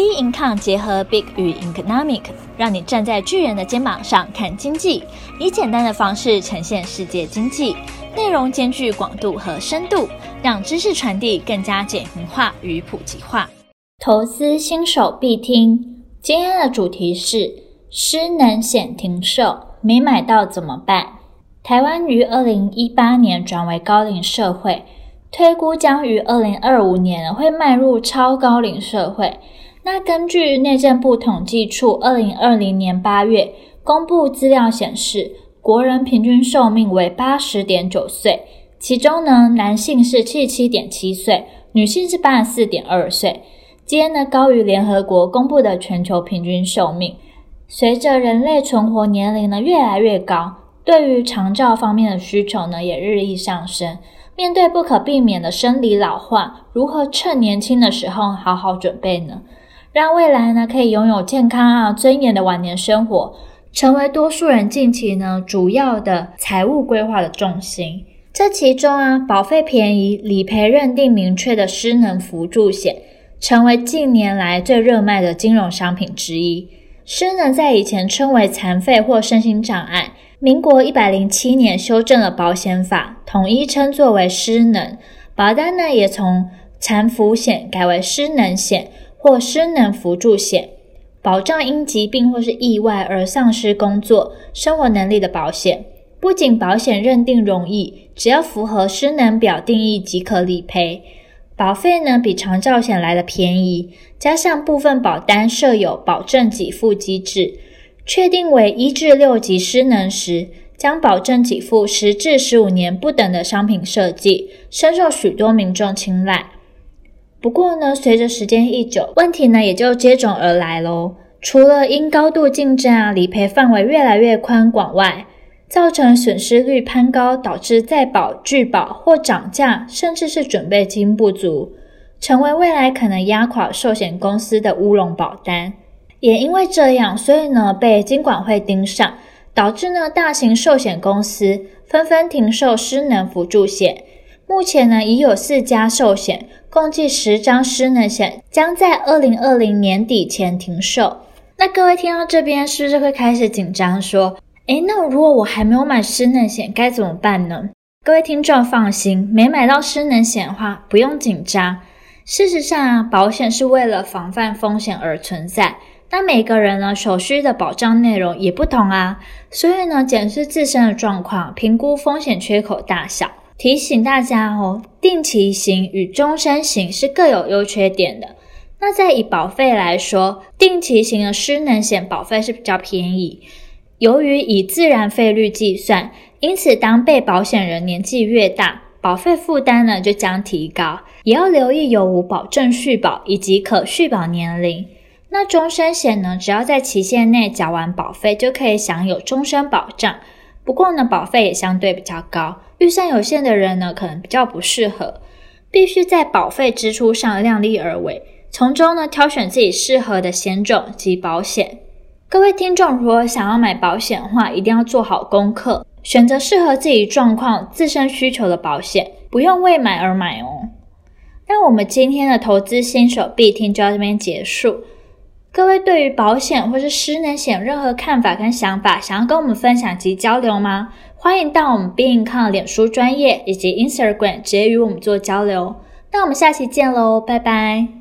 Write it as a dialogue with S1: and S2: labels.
S1: B Income 结合 Big 与 Economic，让你站在巨人的肩膀上看经济，以简单的方式呈现世界经济，内容兼具广度和深度，让知识传递更加简明化与普及化。投资新手必听，今天的主题是失能险停售，没买到怎么办？台湾于二零一八年转为高龄社会，推估将于二零二五年会迈入超高龄社会。那根据内政部统计处二零二零年八月公布资料显示，国人平均寿命为八十点九岁，其中呢，男性是七十七点七岁，女性是八十四点二岁，皆呢高于联合国公布的全球平均寿命。随着人类存活年龄呢越来越高，对于长照方面的需求呢也日益上升。面对不可避免的生理老化，如何趁年轻的时候好好准备呢？让未来呢可以拥有健康啊、尊严的晚年生活，成为多数人近期呢主要的财务规划的重心。这其中啊，保费便宜、理赔认定明确的失能辅助险，成为近年来最热卖的金融商品之一。失能在以前称为残废或身心障碍，民国一百零七年修正了保险法，统一称作为失能。保单呢也从残扶险改为失能险。或失能辅助险，保障因疾病或是意外而丧失工作、生活能力的保险。不仅保险认定容易，只要符合失能表定义即可理赔。保费呢比长照险来得便宜，加上部分保单设有保证给付机制，确定为一至六级失能时，将保证给付十至十五年不等的商品设计，深受许多民众青睐。不过呢，随着时间一久，问题呢也就接踵而来喽。除了因高度竞争啊，理赔范围越来越宽广外，造成损失率攀高，导致再保、拒保或涨价，甚至是准备金不足，成为未来可能压垮寿险公司的乌龙保单。也因为这样，所以呢被金管会盯上，导致呢大型寿险公司纷纷停售失能辅助险。目前呢已有四家寿险。共计十张失能险将在二零二零年底前停售。那各位听到这边是不是会开始紧张？说，诶，那如果我还没有买失能险，该怎么办呢？各位听众放心，没买到失能险的话，不用紧张。事实上啊，保险是为了防范风险而存在。那每个人呢，所需的保障内容也不同啊，所以呢，检视自身的状况，评估风险缺口大小。提醒大家哦，定期型与终身型是各有优缺点的。那在以保费来说，定期型的失能险保费是比较便宜。由于以自然费率计算，因此当被保险人年纪越大，保费负担呢就将提高。也要留意有无保证续保以及可续保年龄。那终身险呢，只要在期限内缴完保费，就可以享有终身保障。不过呢，保费也相对比较高。预算有限的人呢，可能比较不适合，必须在保费支出上量力而为，从中呢挑选自己适合的险种及保险。各位听众，如果想要买保险的话，一定要做好功课，选择适合自己状况、自身需求的保险，不用为买而买哦。那我们今天的投资新手必听就到这边结束。各位对于保险或是失能险任何看法跟想法，想要跟我们分享及交流吗？欢迎到我们 Be Income 脸书专业以及 Instagram 直接与我们做交流。那我们下期见喽，拜拜。